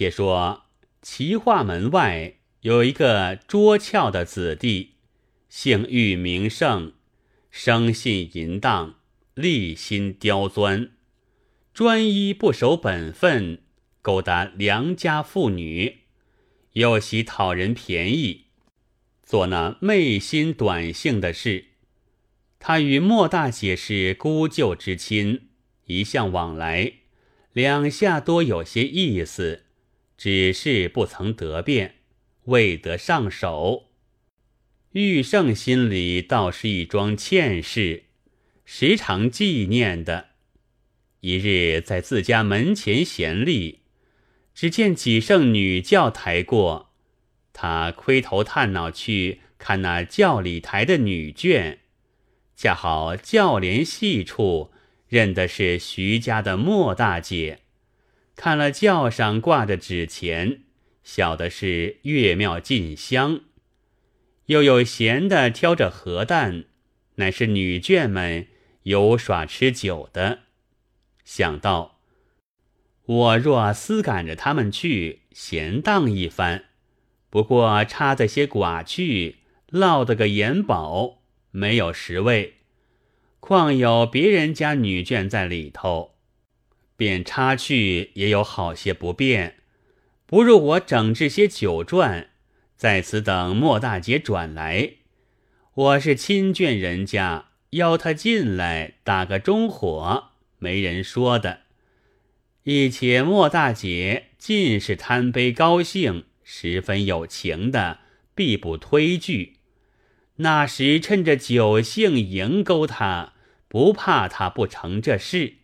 且说齐化门外有一个捉俏的子弟，姓玉名胜，生性淫荡，立心刁钻，专一不守本分，勾搭良家妇女，又喜讨人便宜，做那昧心短性的事。他与莫大姐是姑舅之亲，一向往来，两下多有些意思，只是不曾得便，未得上手。玉胜心里倒是一桩欠事，时常纪念的。一日在自家门前闲立，只见几圣女教抬过，他窥头探脑去看那教里台的女眷。恰好教帘细处认的是徐家的莫大姐，看了轿上挂着纸钱，晓得是岳庙进香，又有闲的挑着核弹，乃是女眷们游耍吃酒的。想到我若私赶着他们去闲荡一番，不过插在些寡去，落得个眼宝。没有十位，况有别人家女眷在里头，便插去也有好些不便。不如我整治些酒馔，在此等莫大姐转来。我是亲眷人家，邀他进来打个中火，没人说的。一且莫大姐尽是贪杯高兴，十分有情的，必不推拒。那时趁着酒兴迎勾他，不怕他不成这事，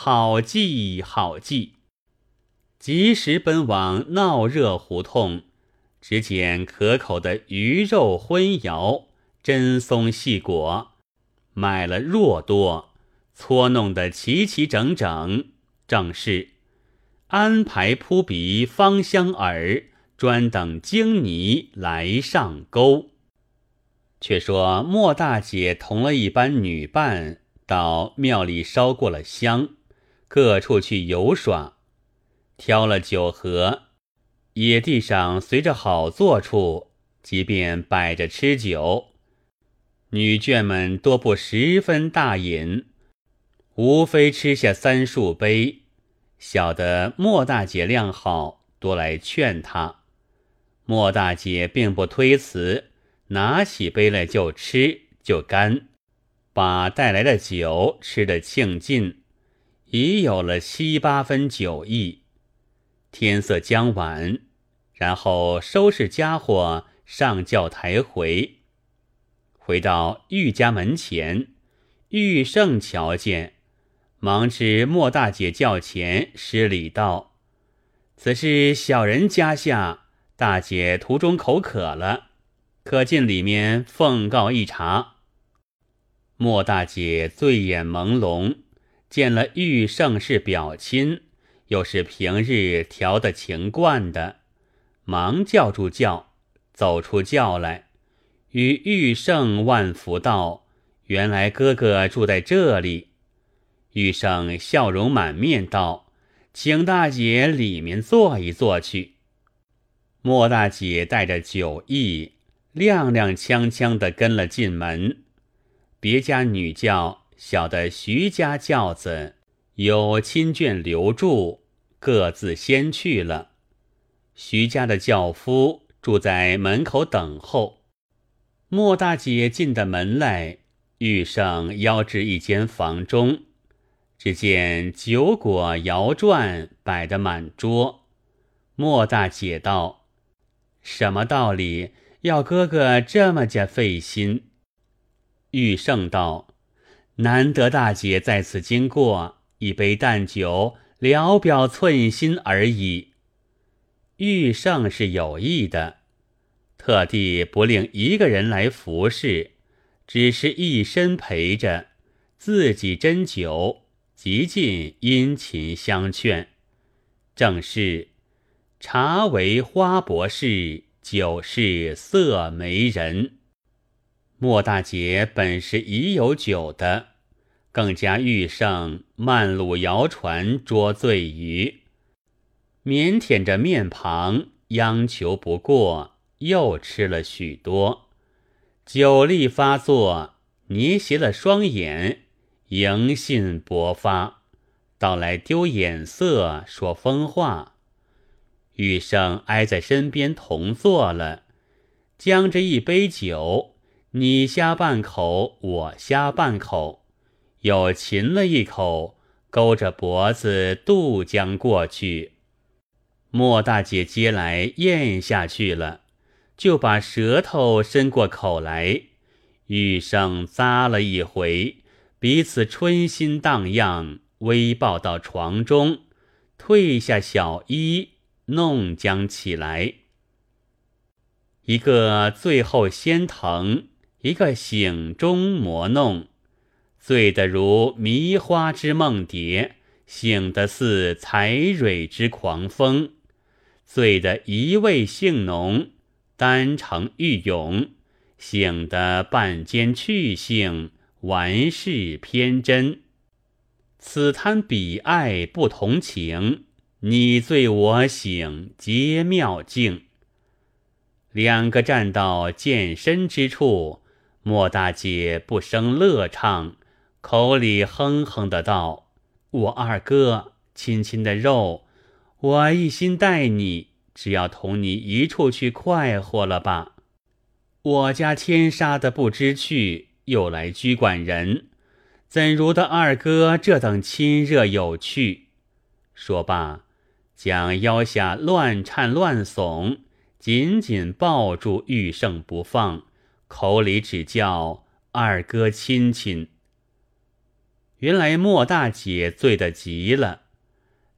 好计好计。及时奔往闹热胡同，只捡可口的鱼肉荤肴、真松细果，买了若多，搓弄得齐齐整整，正是安排扑鼻芳香饵，专等精泥来上钩。却说莫大姐同了一班女伴到庙里烧过了香，各处去游耍，挑了酒盒，野地上随着好坐处，即便摆着吃酒，女眷们多不十分大饮，无非吃下三数杯。晓得莫大姐量好，多来劝她，莫大姐并不推辞。拿起杯来就吃就干，把带来的酒吃得庆尽，已有了七八分酒意。天色将晚，然后收拾家伙上轿抬回。回到玉家门前，玉胜瞧见，忙至莫大姐轿前施礼道：“此是小人家下，大姐途中口渴了。”可进里面奉告一茶。莫大姐醉眼朦胧，见了玉胜是表亲，又是平日调的情惯的，忙叫住轿，走出轿来，与玉胜万福道：“原来哥哥住在这里。”玉胜笑容满面道：“请大姐里面坐一坐去。”莫大姐带着酒意。踉踉跄跄的跟了进门，别家女教晓得徐家轿子有亲眷留住，各自先去了。徐家的轿夫住在门口等候。莫大姐进的门来，遇上邀至一间房中，只见酒果肴馔摆得满桌。莫大姐道：“什么道理？”要哥哥这么家费心，玉胜道：“难得大姐在此经过，一杯淡酒，聊表寸心而已。”玉胜是有意的，特地不令一个人来服侍，只是一身陪着，自己斟酒，极尽殷勤相劝。正是茶为花博士。酒是色媒人，莫大姐本是已有酒的，更加遇上慢路谣传捉醉鱼，腼腆着面庞，央求不过，又吃了许多。酒力发作，捏斜了双眼，迎信勃发，到来丢眼色，说疯话。玉生挨在身边同坐了，将这一杯酒，你呷半口，我呷半口，又噙了一口，勾着脖子渡江过去。莫大姐接来咽下去了，就把舌头伸过口来，玉生咂了一回，彼此春心荡漾，微抱到床中，褪下小衣，弄将起来。一个最后先疼，一个醒中磨弄，醉得如迷花之梦蝶，醒得似采蕊之狂风。醉得一味性浓，单成欲咏；醒得半间去性，玩世偏真。此贪彼爱不同情，你醉我醒皆妙境。两个站到见身之处，莫大姐不生乐畅，口里哼哼的道：“我二哥亲亲的肉。”我一心待你，只要同你一处去快活了吧。我家天杀的不知趣，又来拘管人，怎如得二哥这等亲热有趣？说罢，将腰下乱颤乱耸，紧紧抱住玉胜不放，口里只叫二哥亲亲。原来莫大姐醉得极了。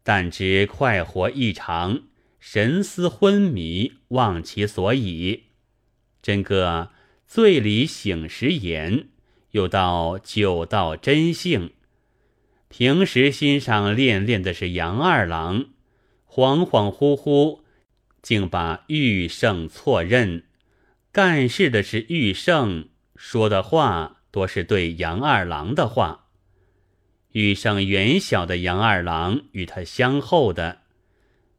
但知快活异常，神思昏迷，忘其所以。真个醉里醒时言，又道酒道真性。平时心上恋恋的是杨二郎，恍恍惚惚，竟把玉胜错认。干事的是玉胜，说的话多是对杨二郎的话。遇上远小的杨二郎与他相厚的，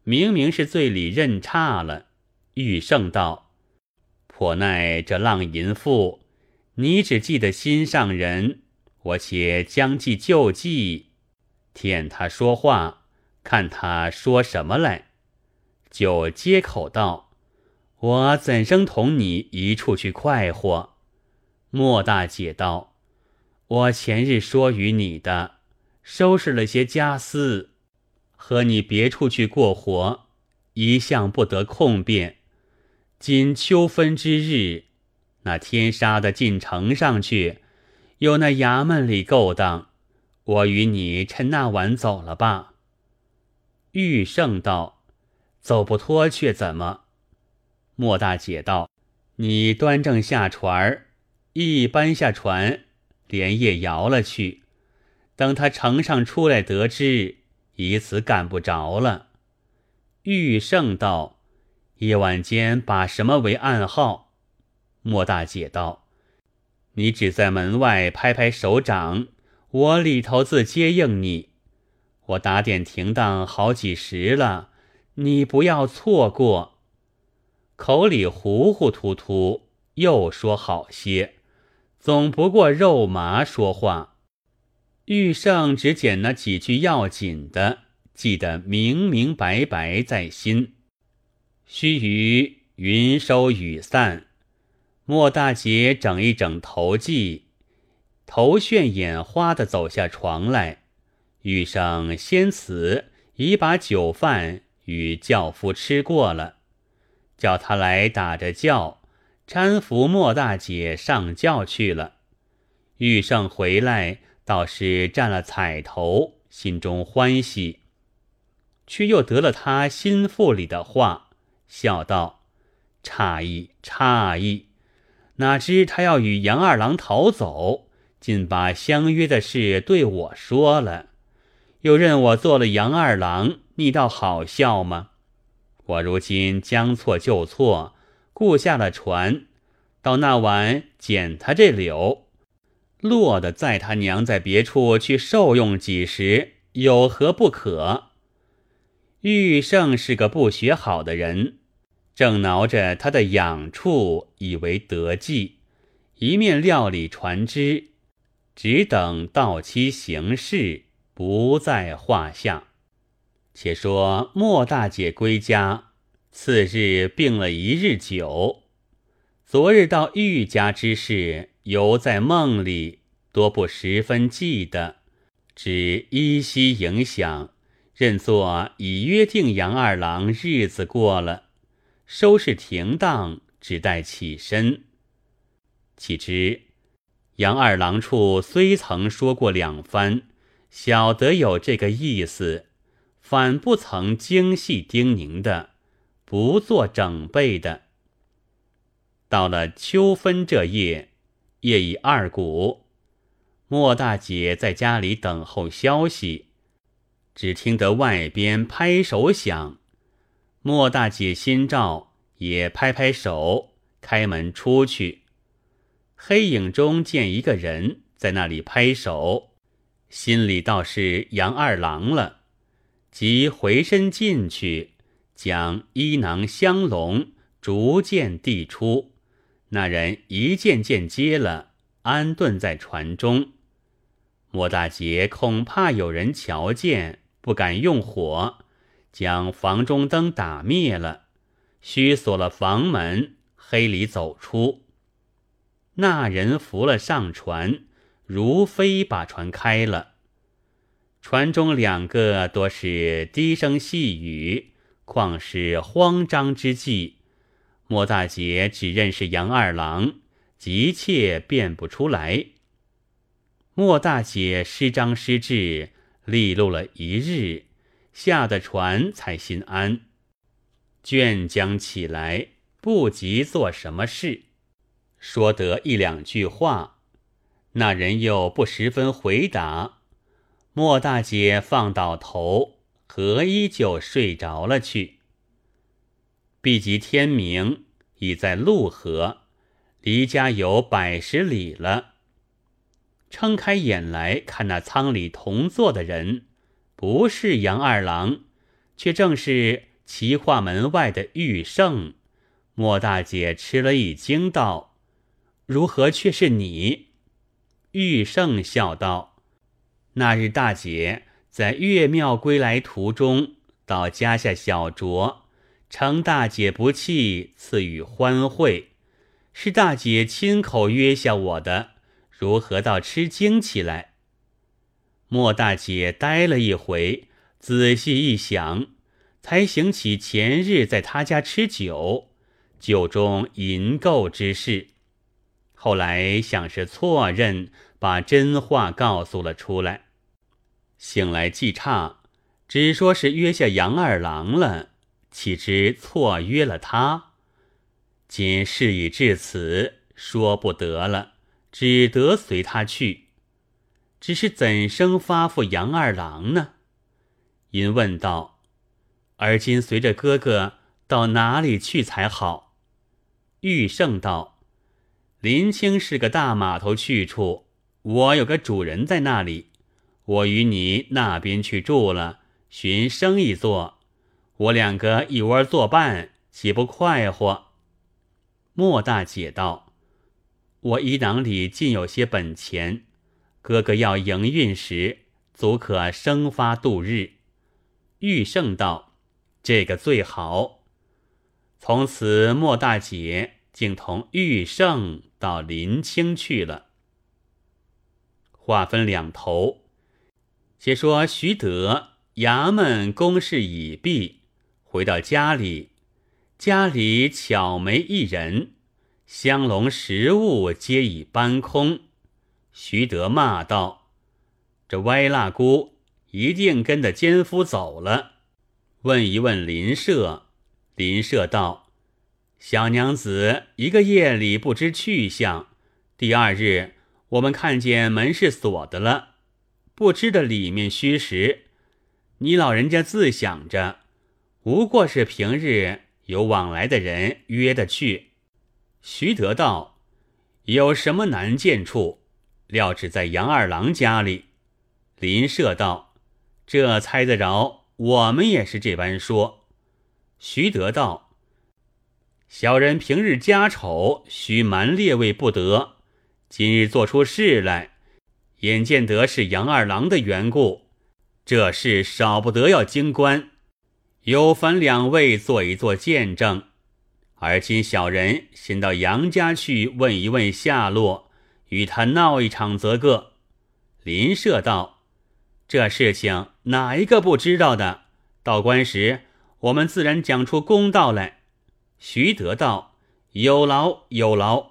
明明是醉里认差了。玉胜道：“颇奈这浪淫妇，你只记得心上人，我且将计就计，舔他说话，看他说什么来。”就接口道：“我怎生同你一处去快活？”莫大姐道：“我前日说与你的。”收拾了些家私，和你别处去过活，一向不得空便。今秋分之日，那天杀的进城上去，有那衙门里勾当，我与你趁那晚走了吧。玉胜道：“走不脱却怎么？”莫大姐道：“你端正下船，一搬下船，连夜摇了去。”等他城上出来，得知以此赶不着了。玉胜道：“夜晚间把什么为暗号？”莫大姐道：“你只在门外拍拍手掌，我里头自接应你。我打点停当好几时了，你不要错过。”口里糊糊涂涂，又说好些，总不过肉麻说话。玉胜只捡那几句要紧的，记得明明白白在心。须臾云收雨散，莫大姐整一整头髻，头眩眼花的走下床来。玉胜先辞，已把酒饭与轿夫吃过了，叫他来打着轿搀扶莫大姐上轿去了。玉胜回来。倒是占了彩头，心中欢喜，却又得了他心腹里的话，笑道：“诧异，诧异！哪知他要与杨二郎逃走，竟把相约的事对我说了，又认我做了杨二郎，你倒好笑吗？我如今将错就错，雇下了船，到那晚捡他这柳。”落得在他娘在别处去受用几时，有何不可？玉胜是个不学好的人，正挠着他的痒处，以为得计，一面料理船只，只等到期行事，不在话下。且说莫大姐归家，次日病了一日久，昨日到玉家之事，犹在梦里，多不十分记得，只依稀影响。认作已约定杨二郎日子过了，收拾停当，只待起身。岂知杨二郎处虽曾说过两番，晓得有这个意思，反不曾精细叮咛的，不做整备的。到了秋分这夜，夜已二鼓，莫大姐在家里等候消息。只听得外边拍手响，莫大姐心照，也拍拍手，开门出去。黑影中见一个人在那里拍手，心里倒是杨二郎了，即回身进去，将衣囊香笼逐渐递出。那人一件件接了，安顿在船中。莫大姐恐怕有人瞧见。不敢用火，将房中灯打灭了，须锁了房门，黑里走出。那人扶了上船，如飞把船开了。船中两个多是低声细语，况是慌张之际。莫大姐只认识杨二郎，急切辨不出来。莫大姐失张失智。利路了一日，下的船才心安。卷将起来，不及做什么事，说得一两句话，那人又不十分回答。莫大姐放倒头，何依就睡着了去。毕及天明，已在陆河，离家有百十里了。撑开眼来看，那舱里同坐的人，不是杨二郎，却正是齐化门外的玉胜。莫大姐吃了一惊，道：“如何却是你？”玉胜笑道：“那日大姐在岳庙归来途中，到家下小酌，承大姐不弃，赐予欢会，是大姐亲口约下我的。”如何到吃惊起来？莫大姐呆了一回，仔细一想，才醒起前日在他家吃酒，酒中淫垢之事。后来想是错认，把真话告诉了出来。醒来记差，只说是约下杨二郎了，岂知错约了他？今事已至此，说不得了。只得随他去，只是怎生发付杨二郎呢？因问道：“而今随着哥哥到哪里去才好？”玉胜道：“林清是个大码头去处，我有个主人在那里，我与你那边去住了，寻生意做，我两个一窝作伴，岂不快活？”莫大姐道。我衣囊里尽有些本钱，哥哥要营运时，足可生发度日。玉胜道：“这个最好。”从此莫大姐竟同玉胜到临清去了。话分两头，且说徐德衙门公事已毕，回到家里，家里巧没一人。香笼食物皆已搬空，徐德骂道：“这歪蜡姑一定跟着奸夫走了。”问一问林舍，林舍道：“小娘子一个夜里不知去向，第二日我们看见门是锁的了，不知的里面虚实。你老人家自想着，不过是平日有往来的人约的去。”徐德道：“有什么难见处？料只在杨二郎家里。”林舍道：“这猜得着，我们也是这般说。徐德道：“小人平日家丑，须瞒列位不得。今日做出事来，眼见得是杨二郎的缘故，这事少不得要经官，有烦两位做一做见证。而今小人先到杨家去问一问下落，与他闹一场则个。”林舍道。这事情哪一个不知道的？到官时，我们自然讲出公道来。徐德道：“有劳有劳。”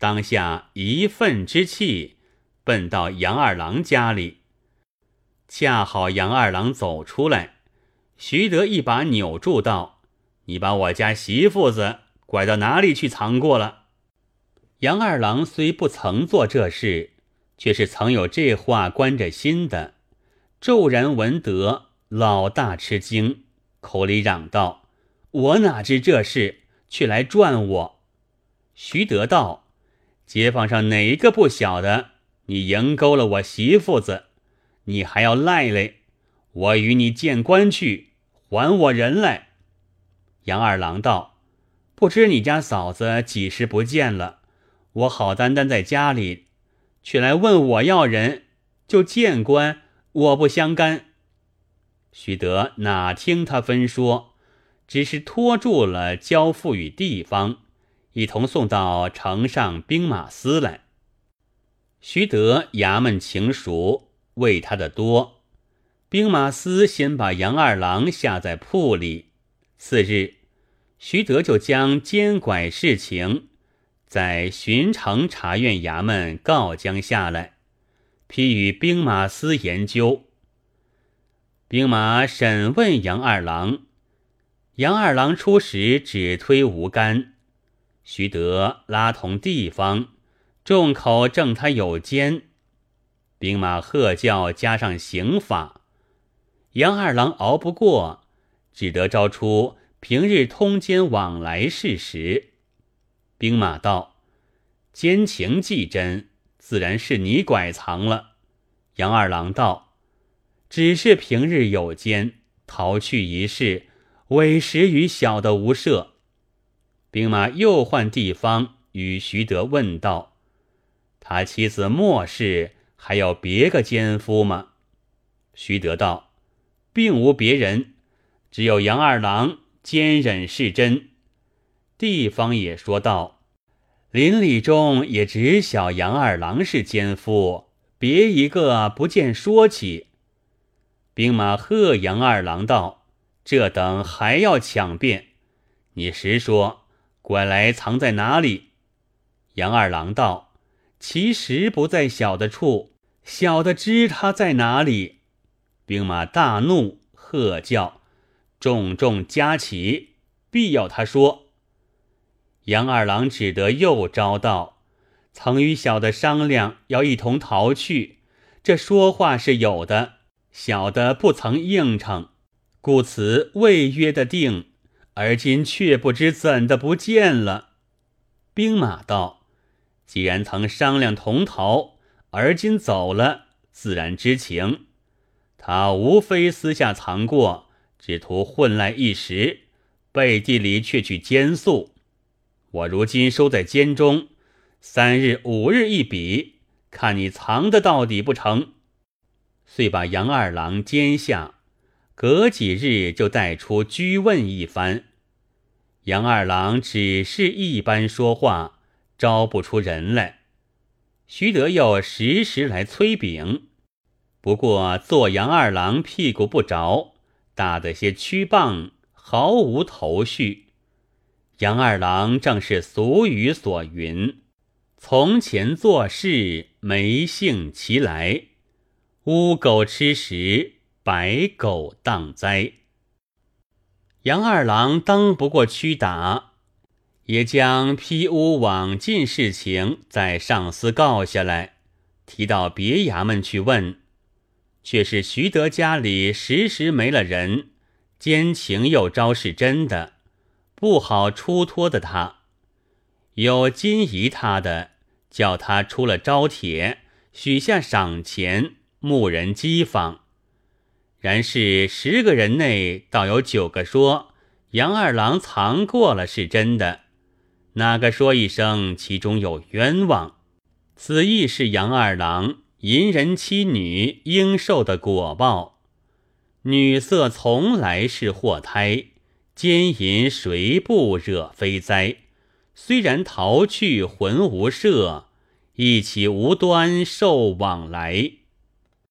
当下一愤之气，奔到杨二郎家里。恰好杨二郎走出来，徐德一把扭住道：“你把我家媳妇子拐到哪里去藏过了？”杨二郎虽不曾做这事。却是曾有这话关着心的，骤然闻得，老大吃惊，口里嚷道：“我哪知这事，却来转我。”徐德道：“街坊上哪一个不晓得？你迎勾了我媳妇子，你还要赖嘞？我与你见官去，还我人来。”杨二郎道：“不知你家嫂子几时不见了？我好单单在家里。”却来问我要人，就见官，我不相干。徐德哪听他分说，只是拖住了，交付与地方，一同送到城上兵马司来。徐德衙门情熟，为他的多。兵马司先把杨二郎下在铺里，次日，徐德就将监拐事情。在巡城察院衙门告将下来，批与兵马司研究。兵马审问杨二郎，杨二郎初时只推无干，徐德拉同地方，众口证他有奸。兵马喝叫加上刑法，杨二郎熬不过，只得招出平日通奸往来事实。兵马道：“奸情既真，自然是你拐藏了。”杨二郎道：“只是平日有奸，逃去一事，委实与小的无涉。”兵马又换地方与徐德问道：“他妻子莫氏还有别个奸夫吗？”徐德道：“并无别人，只有杨二郎坚忍是真。”地方也说道：“邻里中也只晓杨二郎是奸夫，别一个不见说起。”兵马贺杨二郎道：“这等还要抢辩？你实说，拐来藏在哪里？”杨二郎道：“其实不在小的处，小的知他在哪里。”兵马大怒，喝叫：“重重加起，必要他说。”杨二郎只得又招道：“曾与小的商量，要一同逃去。这说话是有的，小的不曾应承，故此未约的定。而今却不知怎的不见了。”兵马道：“既然曾商量同逃，而今走了，自然知情。他无非私下藏过，只图混赖一时，背地里却去奸宿。”我如今收在监中，三日五日一笔，看你藏得到底不成？遂把杨二郎监下，隔几日就带出拘问一番。杨二郎只是一般说话，招不出人来。徐德又时时来催禀，不过做杨二郎屁股不着，打的些曲棒，毫无头绪。杨二郎正是俗语所云：“从前做事没兴其来，乌狗吃食，白狗当灾。”杨二郎当不过屈打，也将批屋往进事情在上司告下来，提到别衙门去问，却是徐德家里时时没了人，奸情又招是真的。不好出脱的他，有金疑他的，叫他出了招帖，许下赏钱，募人讥访。然是十个人内，倒有九个说杨二郎藏过了是真的，哪个说一声其中有冤枉？此亦是杨二郎淫人妻女应受的果报。女色从来是祸胎，奸淫谁不惹非灾？虽然逃去魂无赦，一起无端受往来。